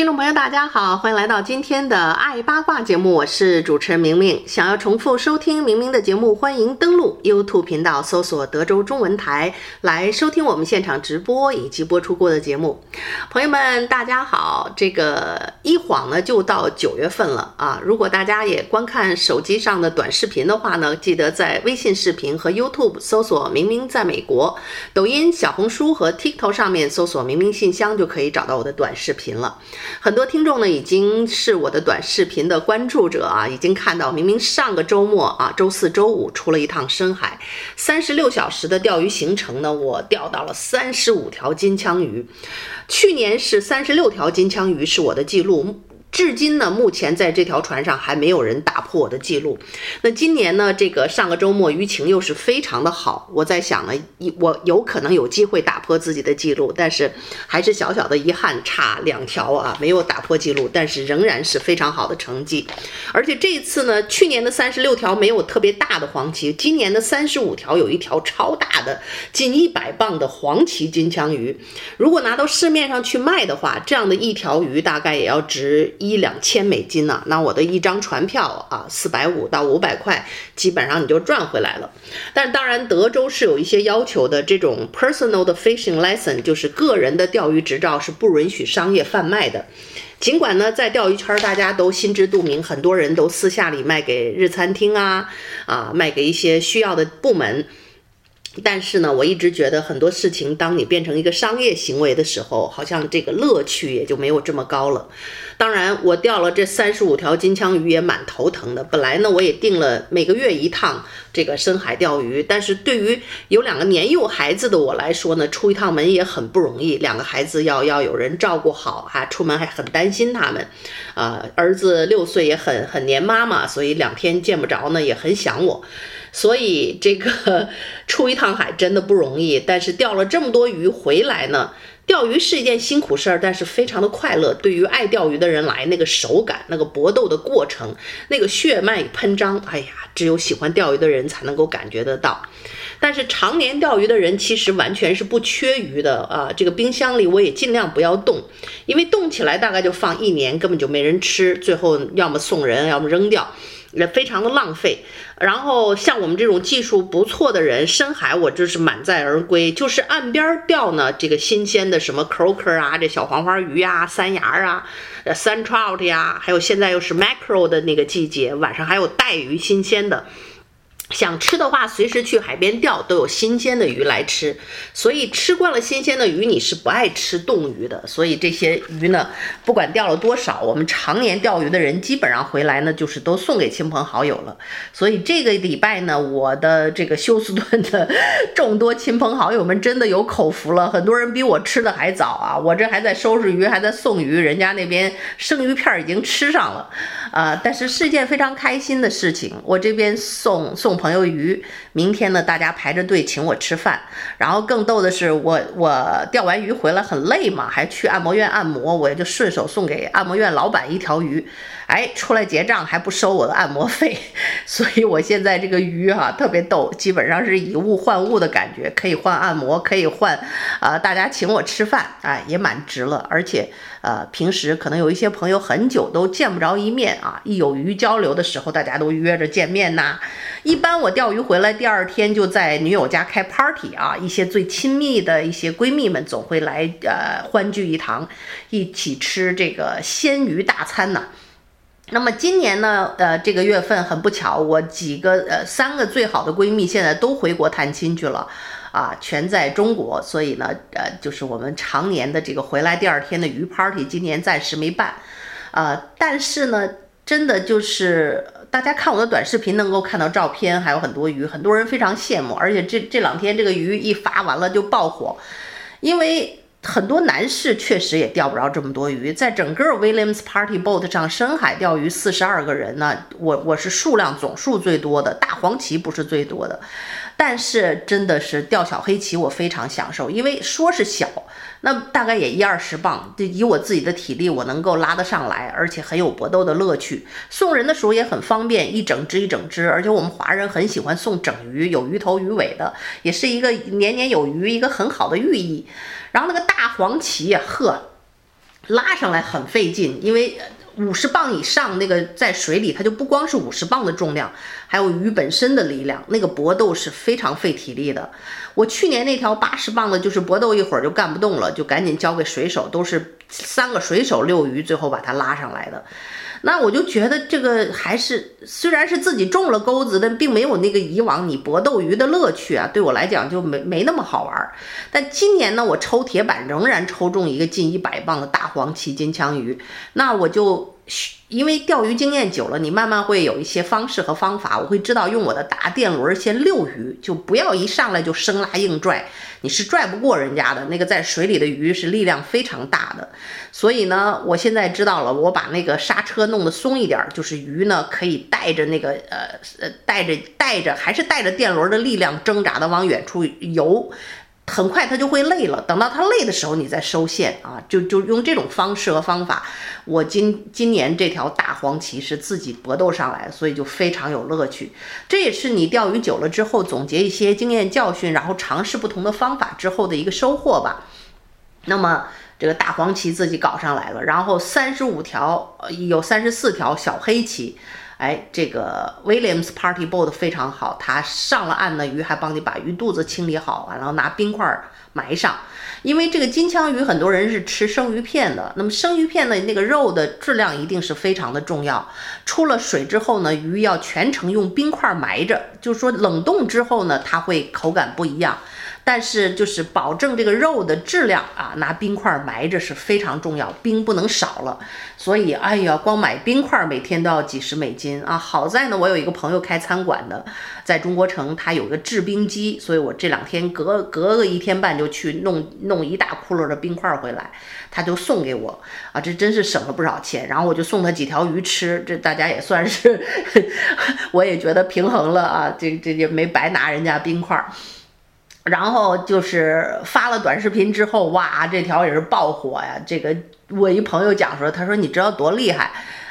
听众朋友，大家好，欢迎来到今天的《爱八卦》节目，我是主持人明明。想要重复收听明明的节目，欢迎登录 YouTube 频道，搜索德州中文台来收听我们现场直播以及播出过的节目。朋友们，大家好，这个一晃呢就到九月份了啊！如果大家也观看手机上的短视频的话呢，记得在微信视频和 YouTube 搜索“明明在美国”，抖音、小红书和 TikTok 上面搜索“明明信箱”就可以找到我的短视频了。很多听众呢已经是我的短视频的关注者啊，已经看到明明上个周末啊，周四周五出了一趟深海，三十六小时的钓鱼行程呢，我钓到了三十五条金枪鱼，去年是三十六条金枪鱼是我的记录。至今呢，目前在这条船上还没有人打破我的记录。那今年呢，这个上个周末鱼情又是非常的好。我在想呢，一我有可能有机会打破自己的记录，但是还是小小的遗憾，差两条啊，没有打破记录，但是仍然是非常好的成绩。而且这一次呢，去年的三十六条没有特别大的黄鳍，今年的三十五条有一条超大的，近一百磅的黄鳍金枪鱼。如果拿到市面上去卖的话，这样的一条鱼大概也要值。一两千美金呢、那我的一张船票啊，四百五到五百块，基本上你就赚回来了。但当然，德州是有一些要求的，这种 personal 的 fishing license 就是个人的钓鱼执照是不允许商业贩卖的。尽管呢，在钓鱼圈大家都心知肚明，很多人都私下里卖给日餐厅啊，啊，卖给一些需要的部门。但是呢，我一直觉得很多事情，当你变成一个商业行为的时候，好像这个乐趣也就没有这么高了。当然，我钓了这三十五条金枪鱼也蛮头疼的。本来呢，我也定了每个月一趟这个深海钓鱼，但是对于有两个年幼孩子的我来说呢，出一趟门也很不容易。两个孩子要要有人照顾好，哈出门还很担心他们。啊、呃，儿子六岁也很很黏妈妈，所以两天见不着呢，也很想我。所以这个出一趟海真的不容易，但是钓了这么多鱼回来呢，钓鱼是一件辛苦事儿，但是非常的快乐。对于爱钓鱼的人来，那个手感、那个搏斗的过程、那个血脉喷张，哎呀，只有喜欢钓鱼的人才能够感觉得到。但是常年钓鱼的人其实完全是不缺鱼的啊！这个冰箱里我也尽量不要冻，因为冻起来大概就放一年，根本就没人吃，最后要么送人，要么扔掉。也非常的浪费，然后像我们这种技术不错的人，深海我就是满载而归，就是岸边钓呢，这个新鲜的什么 croaker 啊，这小黄花鱼啊，三芽啊，呃三 trout 呀，还有现在又是 macro 的那个季节，晚上还有带鱼新鲜的。想吃的话，随时去海边钓，都有新鲜的鱼来吃。所以吃惯了新鲜的鱼，你是不爱吃冻鱼的。所以这些鱼呢，不管钓了多少，我们常年钓鱼的人基本上回来呢，就是都送给亲朋好友了。所以这个礼拜呢，我的这个休斯顿的 众多亲朋好友们真的有口福了，很多人比我吃的还早啊！我这还在收拾鱼，还在送鱼，人家那边生鱼片已经吃上了。啊、但是是一件非常开心的事情。我这边送送朋友鱼，明天呢，大家排着队请我吃饭。然后更逗的是，我我钓完鱼回来很累嘛，还去按摩院按摩，我也就顺手送给按摩院老板一条鱼。哎，出来结账还不收我的按摩费，所以我现在这个鱼哈、啊、特别逗，基本上是以物换物的感觉，可以换按摩，可以换啊、呃，大家请我吃饭，哎，也蛮值了。而且呃，平时可能有一些朋友很久都见不着一面啊，一有鱼交流的时候，大家都约着见面呐。一般我钓鱼回来第二天就在女友家开 party 啊，一些最亲密的一些闺蜜们总会来呃欢聚一堂，一起吃这个鲜鱼大餐呐。那么今年呢，呃，这个月份很不巧，我几个呃三个最好的闺蜜现在都回国探亲去了，啊，全在中国，所以呢，呃，就是我们常年的这个回来第二天的鱼 party，今年暂时没办，啊，但是呢，真的就是大家看我的短视频能够看到照片，还有很多鱼，很多人非常羡慕，而且这这两天这个鱼一发完了就爆火，因为。很多男士确实也钓不着这么多鱼，在整个 Williams Party Boat 上深海钓鱼四十二个人呢，我我是数量总数最多的，大黄鳍不是最多的，但是真的是钓小黑鳍我非常享受，因为说是小，那大概也一二十磅，就以我自己的体力我能够拉得上来，而且很有搏斗的乐趣，送人的时候也很方便，一整只一整只，而且我们华人很喜欢送整鱼，有鱼头鱼尾的，也是一个年年有余，一个很好的寓意。然后那个大黄鳍呀，呵，拉上来很费劲，因为五十磅以上那个在水里，它就不光是五十磅的重量，还有鱼本身的力量，那个搏斗是非常费体力的。我去年那条八十磅的，就是搏斗一会儿就干不动了，就赶紧交给水手，都是三个水手遛鱼，最后把它拉上来的。那我就觉得这个还是虽然是自己中了钩子，但并没有那个以往你搏斗鱼的乐趣啊。对我来讲就没没那么好玩。但今年呢，我抽铁板仍然抽中一个近一百磅的大黄鳍金枪鱼，那我就。因为钓鱼经验久了，你慢慢会有一些方式和方法。我会知道用我的大电轮先遛鱼，就不要一上来就生拉硬拽，你是拽不过人家的。那个在水里的鱼是力量非常大的，所以呢，我现在知道了，我把那个刹车弄得松一点，就是鱼呢可以带着那个呃呃带着带着还是带着电轮的力量挣扎的往远处游。很快他就会累了，等到他累的时候，你再收线啊，就就用这种方式和方法。我今今年这条大黄鳍是自己搏斗上来，所以就非常有乐趣。这也是你钓鱼久了之后总结一些经验教训，然后尝试不同的方法之后的一个收获吧。那么这个大黄鳍自己搞上来了，然后三十五条，有三十四条小黑鳍。哎，这个 Williams Party Boat 非常好，它上了岸呢，鱼还帮你把鱼肚子清理好，完了拿冰块埋上。因为这个金枪鱼很多人是吃生鱼片的，那么生鱼片的那个肉的质量一定是非常的重要。出了水之后呢，鱼要全程用冰块埋着，就是说冷冻之后呢，它会口感不一样。但是就是保证这个肉的质量啊，拿冰块埋着是非常重要，冰不能少了。所以，哎呀，光买冰块每天都要几十美金啊！好在呢，我有一个朋友开餐馆的，在中国城，他有个制冰机，所以我这两天隔隔个一天半就去弄弄一大窟窿的冰块回来，他就送给我啊，这真是省了不少钱。然后我就送他几条鱼吃，这大家也算是，我也觉得平衡了啊，这这也没白拿人家冰块。然后就是发了短视频之后，哇，这条也是爆火呀！这个我一朋友讲说，他说你知道多厉害？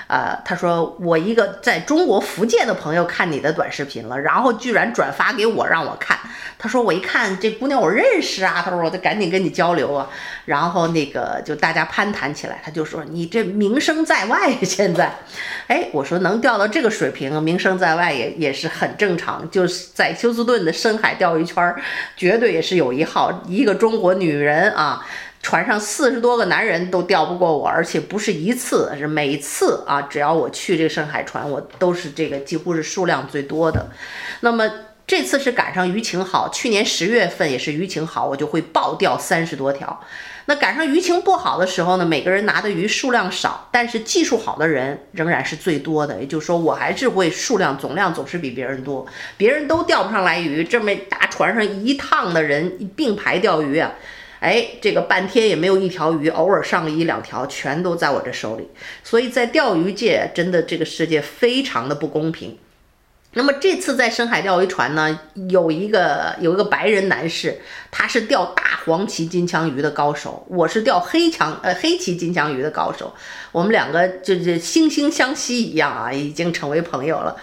呃，他说我一个在中国福建的朋友看你的短视频了，然后居然转发给我让我看。他说我一看这姑娘我认识啊，他说我就赶紧跟你交流啊。然后那个就大家攀谈起来，他就说你这名声在外现在，哎，我说能钓到这个水平，名声在外也也是很正常。就是在休斯顿的深海钓鱼圈，绝对也是有一号，一个中国女人啊。船上四十多个男人都钓不过我，而且不是一次，是每次啊！只要我去这个深海船，我都是这个几乎是数量最多的。那么这次是赶上鱼情好，去年十月份也是鱼情好，我就会爆钓三十多条。那赶上鱼情不好的时候呢，每个人拿的鱼数量少，但是技术好的人仍然是最多的。也就是说，我还是会数量总量总是比别人多，别人都钓不上来鱼，这么大船上一趟的人并排钓鱼啊！哎，这个半天也没有一条鱼，偶尔上个一两条，全都在我这手里。所以在钓鱼界，真的这个世界非常的不公平。那么这次在深海钓鱼船呢，有一个有一个白人男士，他是钓大黄鳍金枪鱼的高手，我是钓黑枪呃黑鳍金枪鱼的高手。我们两个就是惺惺相惜一样啊，已经成为朋友了。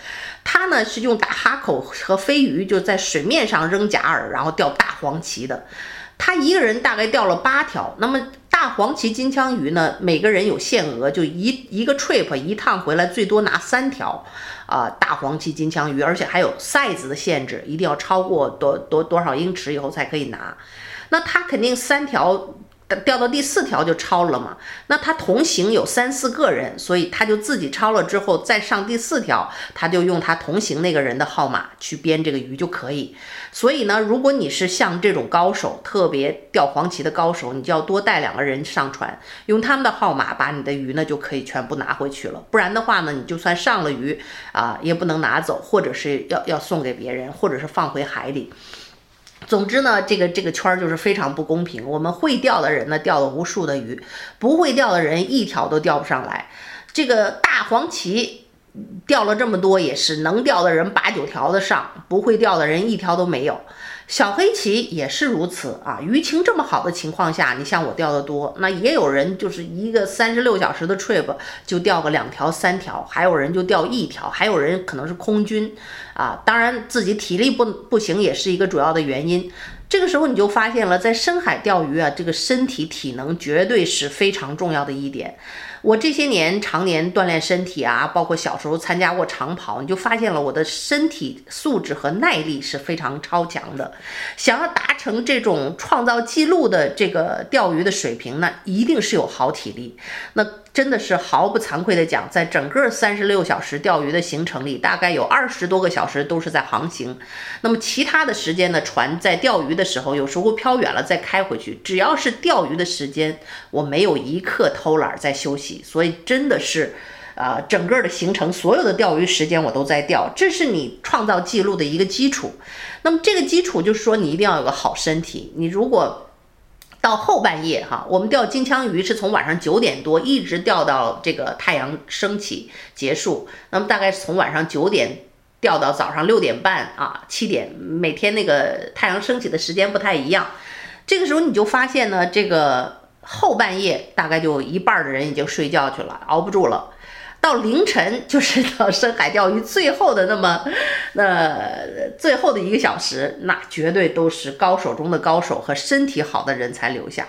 他呢是用打哈口和飞鱼，就在水面上扔假饵，然后钓大黄鳍的。他一个人大概钓了八条，那么大黄鳍金枪鱼呢？每个人有限额，就一一个 trip 一趟回来最多拿三条，啊、大黄鳍金枪鱼，而且还有 size 的限制，一定要超过多多多少英尺以后才可以拿。那他肯定三条。钓到第四条就超了嘛，那他同行有三四个人，所以他就自己超了之后再上第四条，他就用他同行那个人的号码去编这个鱼就可以。所以呢，如果你是像这种高手，特别钓黄鳍的高手，你就要多带两个人上船，用他们的号码把你的鱼呢就可以全部拿回去了。不然的话呢，你就算上了鱼啊，也不能拿走，或者是要要送给别人，或者是放回海里。总之呢，这个这个圈儿就是非常不公平。我们会钓的人呢，钓了无数的鱼；不会钓的人一条都钓不上来。这个大黄鳍钓了这么多，也是能钓的人八九条的上，不会钓的人一条都没有。小黑鳍也是如此啊，鱼情这么好的情况下，你像我钓的多，那也有人就是一个三十六小时的 trip 就钓个两条三条，还有人就钓一条，还有人可能是空军啊，当然自己体力不不行也是一个主要的原因。这个时候你就发现了，在深海钓鱼啊，这个身体体能绝对是非常重要的一点。我这些年常年锻炼身体啊，包括小时候参加过长跑，你就发现了我的身体素质和耐力是非常超强的。想要达成这种创造记录的这个钓鱼的水平呢，一定是有好体力。那真的是毫不惭愧地讲，在整个三十六小时钓鱼的行程里，大概有二十多个小时都是在航行。那么其他的时间呢，船在钓鱼的时候，有时候飘远了再开回去。只要是钓鱼的时间，我没有一刻偷懒在休息。所以真的是，呃，整个的行程所有的钓鱼时间我都在钓，这是你创造记录的一个基础。那么这个基础就是说，你一定要有个好身体。你如果到后半夜哈，我们钓金枪鱼是从晚上九点多一直钓到这个太阳升起结束。那么大概是从晚上九点钓到早上六点半啊，七点，每天那个太阳升起的时间不太一样。这个时候你就发现呢，这个后半夜大概就一半的人已经睡觉去了，熬不住了。到凌晨就是到深海钓鱼最后的那么，那最后的一个小时，那绝对都是高手中的高手和身体好的人才留下，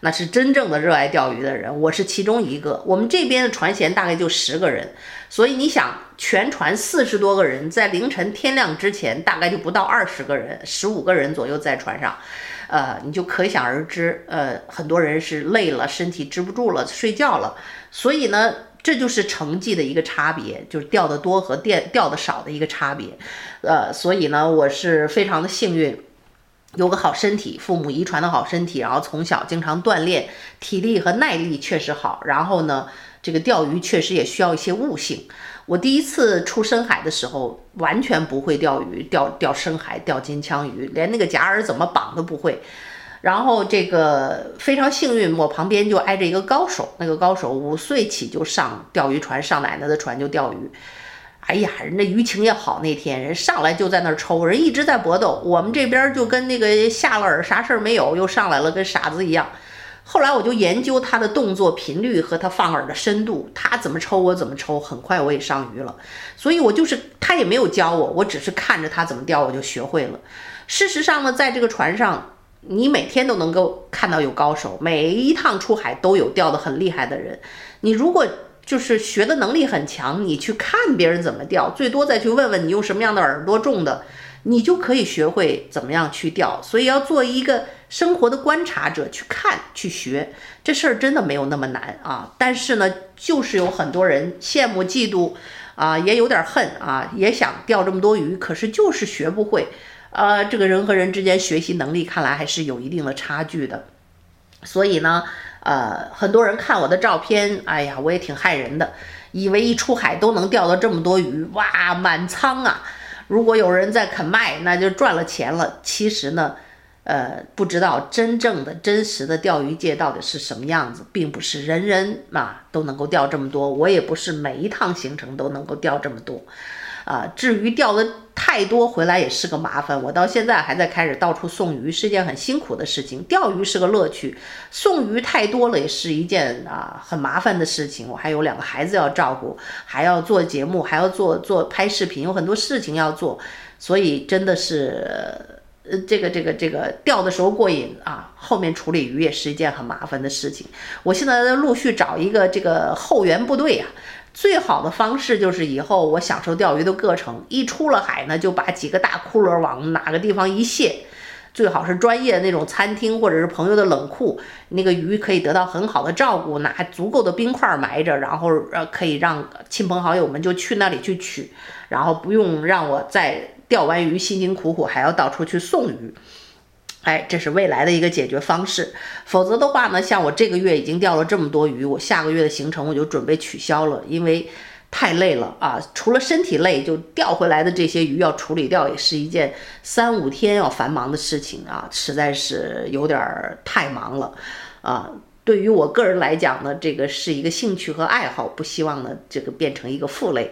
那是真正的热爱钓鱼的人。我是其中一个。我们这边的船舷大概就十个人，所以你想，全船四十多个人，在凌晨天亮之前，大概就不到二十个人，十五个人左右在船上，呃，你就可想而知，呃，很多人是累了，身体支不住了，睡觉了，所以呢。这就是成绩的一个差别，就是钓得多和钓钓得少的一个差别，呃，所以呢，我是非常的幸运，有个好身体，父母遗传的好身体，然后从小经常锻炼，体力和耐力确实好，然后呢，这个钓鱼确实也需要一些悟性。我第一次出深海的时候，完全不会钓鱼，钓钓深海钓金枪鱼，连那个夹饵怎么绑都不会。然后这个非常幸运，我旁边就挨着一个高手。那个高手五岁起就上钓鱼船，上奶奶的船就钓鱼。哎呀，人家鱼情也好，那天人上来就在那儿抽，人一直在搏斗。我们这边就跟那个下了饵，啥事儿没有，又上来了，跟傻子一样。后来我就研究他的动作频率和他放饵的深度，他怎么抽我怎么抽，很快我也上鱼了。所以我就是他也没有教我，我只是看着他怎么钓，我就学会了。事实上呢，在这个船上。你每天都能够看到有高手，每一趟出海都有钓得很厉害的人。你如果就是学的能力很强，你去看别人怎么钓，最多再去问问你用什么样的饵多种的，你就可以学会怎么样去钓。所以要做一个生活的观察者，去看去学，这事儿真的没有那么难啊。但是呢，就是有很多人羡慕嫉妒啊，也有点恨啊，也想钓这么多鱼，可是就是学不会。呃，这个人和人之间学习能力看来还是有一定的差距的，所以呢，呃，很多人看我的照片，哎呀，我也挺害人的，以为一出海都能钓到这么多鱼，哇，满仓啊！如果有人在肯卖，那就赚了钱了。其实呢，呃，不知道真正的真实的钓鱼界到底是什么样子，并不是人人嘛都能够钓这么多，我也不是每一趟行程都能够钓这么多。啊，至于钓的太多回来也是个麻烦，我到现在还在开始到处送鱼，是件很辛苦的事情。钓鱼是个乐趣，送鱼太多了也是一件啊很麻烦的事情。我还有两个孩子要照顾，还要做节目，还要做做拍视频，有很多事情要做，所以真的是呃这个这个这个钓的时候过瘾啊，后面处理鱼也是一件很麻烦的事情。我现在在陆续找一个这个后援部队啊。最好的方式就是以后我享受钓鱼的过程，一出了海呢，就把几个大骷髅往哪个地方一卸，最好是专业的那种餐厅或者是朋友的冷库，那个鱼可以得到很好的照顾，拿足够的冰块埋着，然后呃可以让亲朋好友们就去那里去取，然后不用让我再钓完鱼辛辛苦苦还要到处去送鱼。哎，这是未来的一个解决方式。否则的话呢，像我这个月已经钓了这么多鱼，我下个月的行程我就准备取消了，因为太累了啊！除了身体累，就钓回来的这些鱼要处理掉，也是一件三五天要繁忙的事情啊，实在是有点太忙了啊。对于我个人来讲呢，这个是一个兴趣和爱好，不希望呢这个变成一个负累。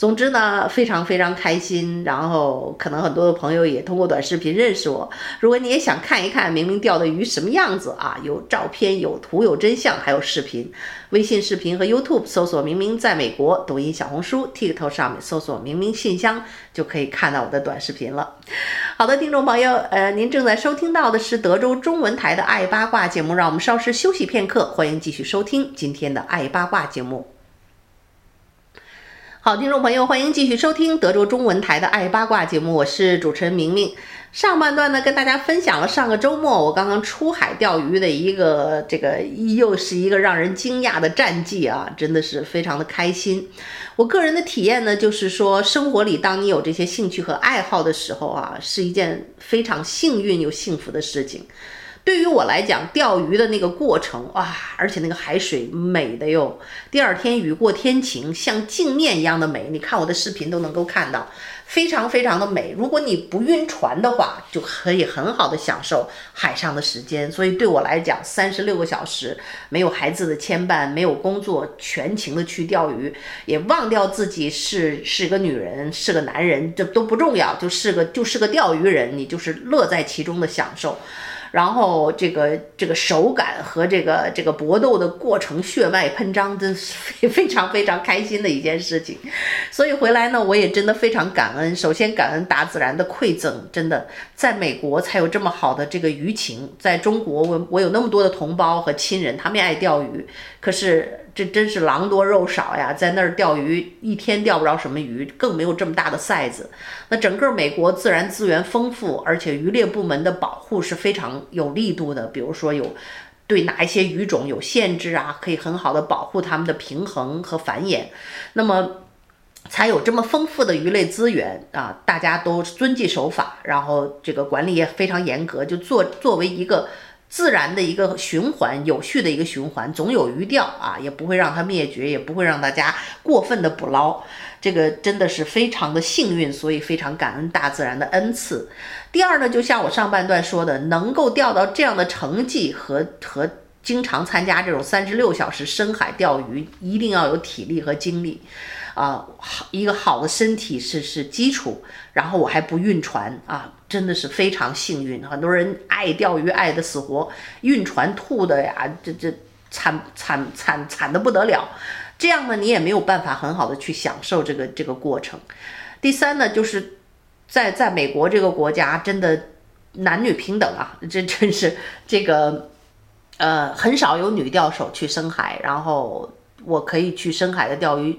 总之呢，非常非常开心。然后可能很多的朋友也通过短视频认识我。如果你也想看一看明明钓的鱼什么样子啊，有照片、有图、有真相，还有视频。微信视频和 YouTube 搜索“明明在美国”，抖音、小红书、TikTok 上面搜索“明明信箱”就可以看到我的短视频了。好的，听众朋友，呃，您正在收听到的是德州中文台的《爱八卦》节目。让我们稍事休息片刻，欢迎继续收听今天的《爱八卦》节目。好，听众朋友，欢迎继续收听德州中文台的《爱八卦》节目，我是主持人明明。上半段呢，跟大家分享了上个周末我刚刚出海钓鱼的一个这个又是一个让人惊讶的战绩啊，真的是非常的开心。我个人的体验呢，就是说生活里当你有这些兴趣和爱好的时候啊，是一件非常幸运又幸福的事情。对于我来讲，钓鱼的那个过程哇，而且那个海水美的哟。第二天雨过天晴，像镜面一样的美。你看我的视频都能够看到，非常非常的美。如果你不晕船的话，就可以很好的享受海上的时间。所以对我来讲，三十六个小时没有孩子的牵绊，没有工作，全情的去钓鱼，也忘掉自己是是个女人，是个男人，这都不重要，就是个就是个钓鱼人，你就是乐在其中的享受。然后这个这个手感和这个这个搏斗的过程，血脉喷张，真是 非常非常开心的一件事情。所以回来呢，我也真的非常感恩。首先感恩大自然的馈赠，真的在美国才有这么好的这个鱼情。在中国，我我有那么多的同胞和亲人，他们也爱钓鱼，可是。这真是狼多肉少呀，在那儿钓鱼一天钓不着什么鱼，更没有这么大的 size。那整个美国自然资源丰富，而且渔猎部门的保护是非常有力度的。比如说有对哪一些鱼种有限制啊，可以很好的保护它们的平衡和繁衍。那么才有这么丰富的鱼类资源啊，大家都遵纪守法，然后这个管理也非常严格，就作作为一个。自然的一个循环，有序的一个循环，总有鱼钓啊，也不会让它灭绝，也不会让大家过分的捕捞。这个真的是非常的幸运，所以非常感恩大自然的恩赐。第二呢，就像我上半段说的，能够钓到这样的成绩和和经常参加这种三十六小时深海钓鱼，一定要有体力和精力。啊，好一个好的身体是是基础，然后我还不晕船啊，真的是非常幸运。很多人爱钓鱼爱得死活，晕船吐的呀，这这惨惨惨惨的不得了。这样呢，你也没有办法很好的去享受这个这个过程。第三呢，就是在在美国这个国家，真的男女平等啊，这真是这个呃很少有女钓手去深海，然后我可以去深海的钓鱼。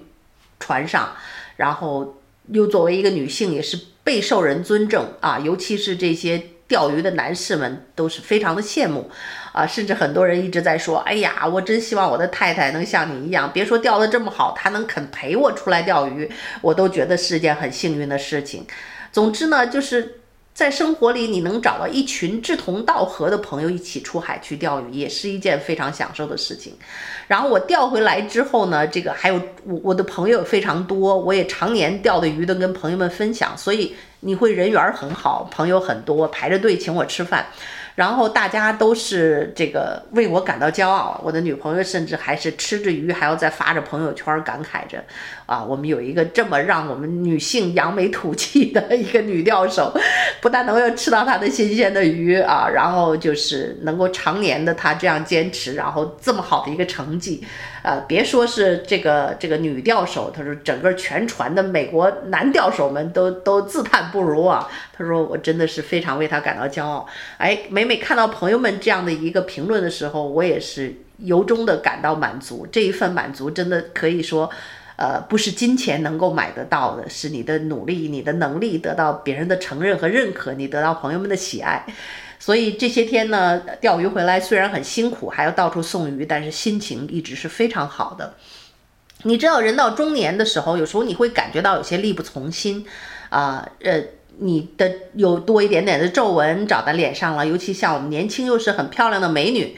船上，然后又作为一个女性，也是备受人尊重啊，尤其是这些钓鱼的男士们都是非常的羡慕啊，甚至很多人一直在说：“哎呀，我真希望我的太太能像你一样，别说钓得这么好，她能肯陪我出来钓鱼，我都觉得是件很幸运的事情。”总之呢，就是。在生活里，你能找到一群志同道合的朋友一起出海去钓鱼，也是一件非常享受的事情。然后我钓回来之后呢，这个还有我我的朋友非常多，我也常年钓的鱼都跟朋友们分享，所以你会人缘很好，朋友很多，排着队请我吃饭。然后大家都是这个为我感到骄傲，我的女朋友甚至还是吃着鱼还要再发着朋友圈感慨着，啊，我们有一个这么让我们女性扬眉吐气的一个女钓手，不但能够吃到她的新鲜的鱼啊，然后就是能够常年的她这样坚持，然后这么好的一个成绩。呃，别说是这个这个女钓手，他说整个全船的美国男钓手们都都自叹不如啊。他说我真的是非常为他感到骄傲。哎，每每看到朋友们这样的一个评论的时候，我也是由衷的感到满足。这一份满足真的可以说，呃，不是金钱能够买得到的，是你的努力、你的能力得到别人的承认和认可，你得到朋友们的喜爱。所以这些天呢，钓鱼回来虽然很辛苦，还要到处送鱼，但是心情一直是非常好的。你知道，人到中年的时候，有时候你会感觉到有些力不从心，啊，呃，你的有多一点点的皱纹长在脸上了，尤其像我们年轻又是很漂亮的美女。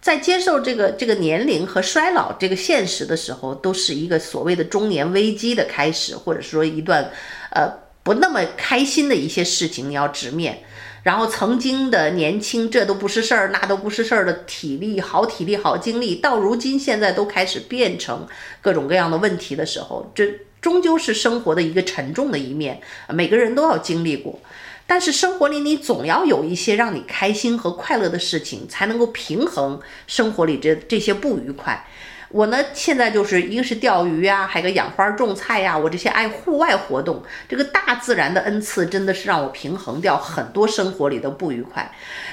在接受这个这个年龄和衰老这个现实的时候，都是一个所谓的中年危机的开始，或者说一段呃不那么开心的一些事情你要直面。然后曾经的年轻，这都不是事儿，那都不是事儿的体力，好体力，好精力，到如今现在都开始变成各种各样的问题的时候，这终究是生活的一个沉重的一面，每个人都要经历过。但是生活里你总要有一些让你开心和快乐的事情，才能够平衡生活里这这些不愉快。我呢，现在就是一个是钓鱼啊，还有个养花种菜呀、我这些爱户外活动，这个大自然的恩赐真的是让我平衡掉很多生活里的不愉快。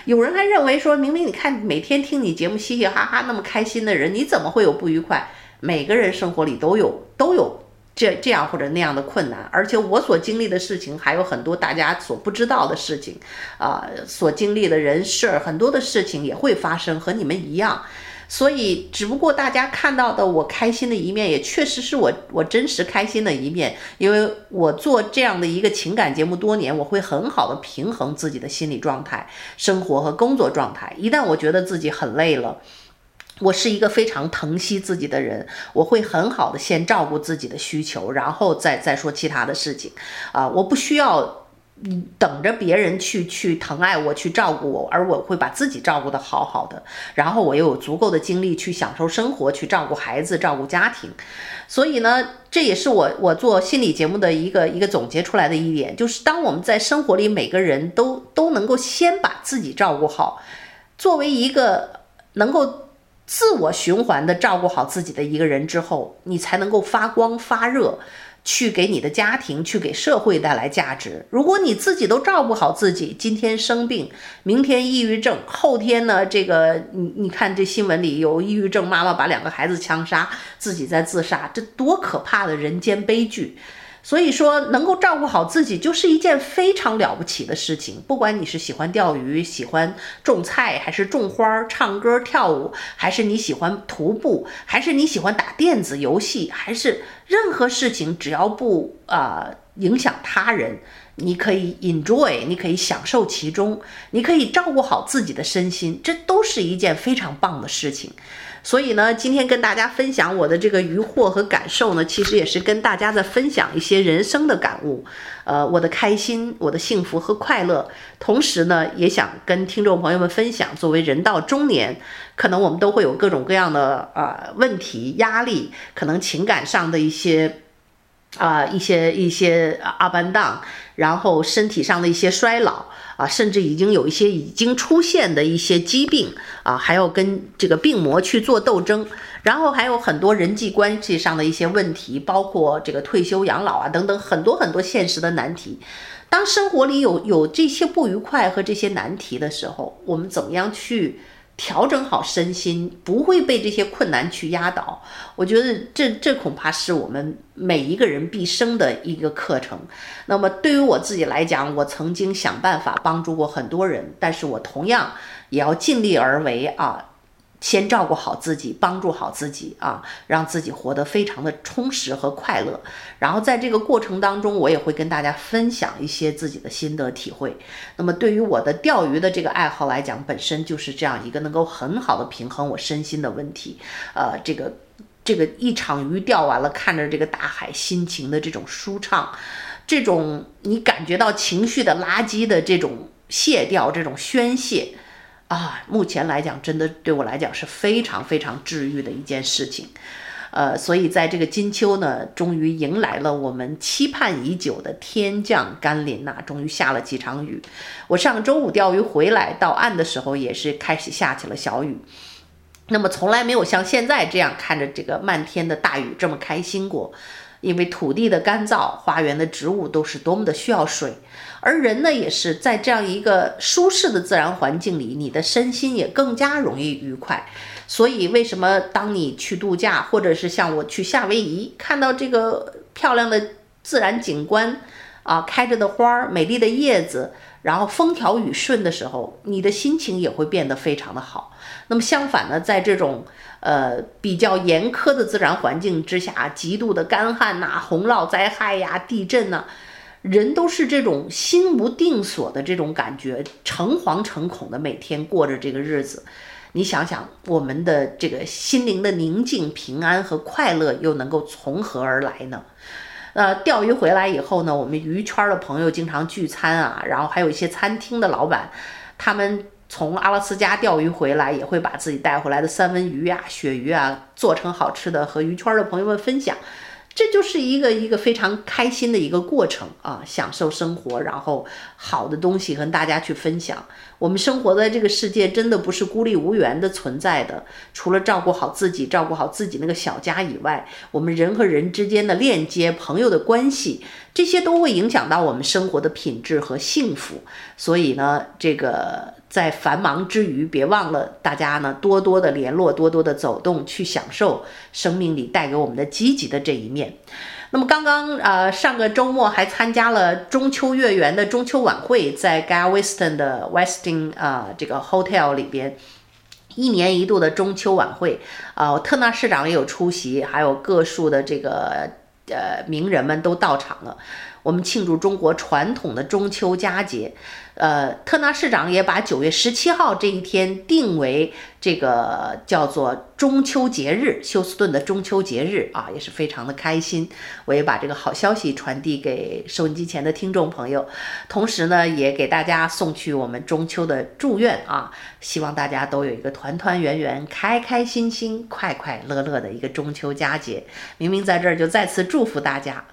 有人还认为说，明明你看每天听你节目嘻嘻哈哈那么开心的人，你怎么会有不愉快？每个人生活里都有都有这这样或者那样的困难，而且我所经历的事情还有很多大家所不知道的事情啊、所经历的人事儿很多的事情也会发生，和你们一样。所以，只不过大家看到的我开心的一面，也确实是我我真实开心的一面。因为我做这样的一个情感节目多年，我会很好的平衡自己的心理状态、生活和工作状态。一旦我觉得自己很累了，我是一个非常疼惜自己的人，我会很好的先照顾自己的需求，然后再再说其他的事情。啊，我不需要。等着别人去去疼爱我，去照顾我，而我会把自己照顾得好好的，然后我又有足够的精力去享受生活，去照顾孩子，照顾家庭。所以呢，这也是我我做心理节目的一个一个总结出来的一点，就是当我们在生活里每个人都都能够先把自己照顾好，作为一个能够自我循环的照顾好自己的一个人之后，你才能够发光发热。去给你的家庭，去给社会带来价值。如果你自己都照顾好自己，今天生病，明天抑郁症，后天呢？这个你你看这新闻里有抑郁症妈妈把两个孩子枪杀，自己在自杀，这多可怕的人间悲剧！所以说，能够照顾好自己就是一件非常了不起的事情。不管你是喜欢钓鱼、喜欢种菜，还是种花、唱歌、跳舞，还是你喜欢徒步，还是你喜欢打电子游戏，还是任何事情，只要不啊、呃、影响他人，你可以 enjoy，你可以享受其中，你可以照顾好自己的身心，这都是一件非常棒的事情。所以呢，今天跟大家分享我的这个渔获和感受呢，其实也是跟大家在分享一些人生的感悟，呃，我的开心、我的幸福和快乐。同时呢，也想跟听众朋友们分享，作为人到中年，可能我们都会有各种各样的呃问题、压力，可能情感上的一些啊、一些一些 up and down，然后身体上的一些衰老。啊，甚至已经有一些已经出现的一些疾病啊，还要跟这个病魔去做斗争，然后还有很多人际关系上的一些问题，包括这个退休养老啊等等很多很多现实的难题。当生活里有有这些不愉快和这些难题的时候，我们怎么样去调整好身心，不会被这些困难去压倒。我觉得这这恐怕是我们每一个人毕生的一个课程。那么对于我自己来讲，我曾经想办法帮助过很多人，但是我同样也要尽力而为啊。先照顾好自己，帮助好自己啊，让自己活得非常的充实和快乐。然后在这个过程当中，我也会跟大家分享一些自己的心得体会。那么对于我的钓鱼的这个爱好来讲，本身就是这样一个能够很好的平衡我身心的问题。呃，这个这个一场鱼钓完了，看着这个大海，心情的这种舒畅，这种你感觉到情绪的垃圾的这种卸掉，这种宣泄。啊，目前来讲，真的对我来讲是非常非常治愈的一件事情，呃，所以在这个金秋呢，终于迎来了我们期盼已久的天降甘霖呐，终于下了几场雨。我上周五钓鱼回来到岸的时候，也是开始下起了小雨。那么从来没有像现在这样看着这个漫天的大雨这么开心过。因为土地的干燥，花园的植物都是多么的需要水，而人呢，也是在这样一个舒适的自然环境里，你的身心也更加容易愉快。所以，为什么当你去度假，或者是像我去夏威夷，看到这个漂亮的自然景观，啊，开着的花儿，美丽的叶子，然后风调雨顺的时候，你的心情也会变得非常的好。那么相反呢，在这种呃，比较严苛的自然环境之下，极度的干旱呐、洪涝灾害呀、地震呐，人都是这种心无定所的这种感觉，诚惶诚恐的每天过着这个日子。你想想，我们的这个心灵的宁静、平安和快乐又能够从何而来呢？呃，钓鱼回来以后呢，我们鱼圈的朋友经常聚餐啊，然后还有一些餐厅的老板，他们从阿拉斯加钓鱼回来，也会把自己带回来的三文鱼啊、鳕鱼啊做成好吃的，和鱼圈的朋友们分享。这就是一个一个非常开心的一个过程啊，享受生活，然后好的东西跟大家去分享。我们生活在这个世界，真的不是孤立无援的存在的。除了照顾好自己，照顾好自己那个小家以外，我们人和人之间的链接、朋友的关系，这些都会影响到我们生活的品质和幸福。所以呢，这个。在繁忙之余，别忘了大家呢多多的联络，多多的走动，去享受生命里带给我们的积极的这一面。那么刚刚呃上个周末还参加了中秋月圆的中秋晚会，在 Galveston 的 Westin 啊、呃、这个 hotel 里边，一年一度的中秋晚会啊、特纳市长也有出席，还有各处的这个呃名人们都到场了。我们庆祝中国传统的中秋佳节。呃，特纳市长也把九月十七号这一天定为这个叫做中秋节日，休斯顿的中秋节日啊，也是非常的开心。我也把这个好消息传递给收音机前的听众朋友，同时呢，也给大家送去我们中秋的祝愿啊，希望大家都有一个团团圆圆、开开心心、快快乐乐的一个中秋佳节。明明在这儿就再次祝福大家。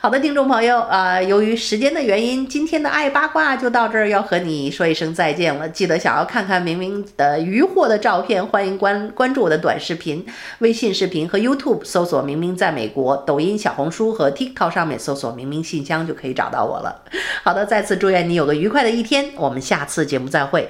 好的，听众朋友，啊，由于时间的原因，今天的爱八卦就到这儿。要和你说一声再见了，记得想要看看明明的渔获的照片，欢迎关关注我的短视频、微信视频和 YouTube，搜索“明明在美国”，抖音、小红书和 TikTok 上面搜索“明明信箱”就可以找到我了。好的，再次祝愿你有个愉快的一天，我们下次节目再会。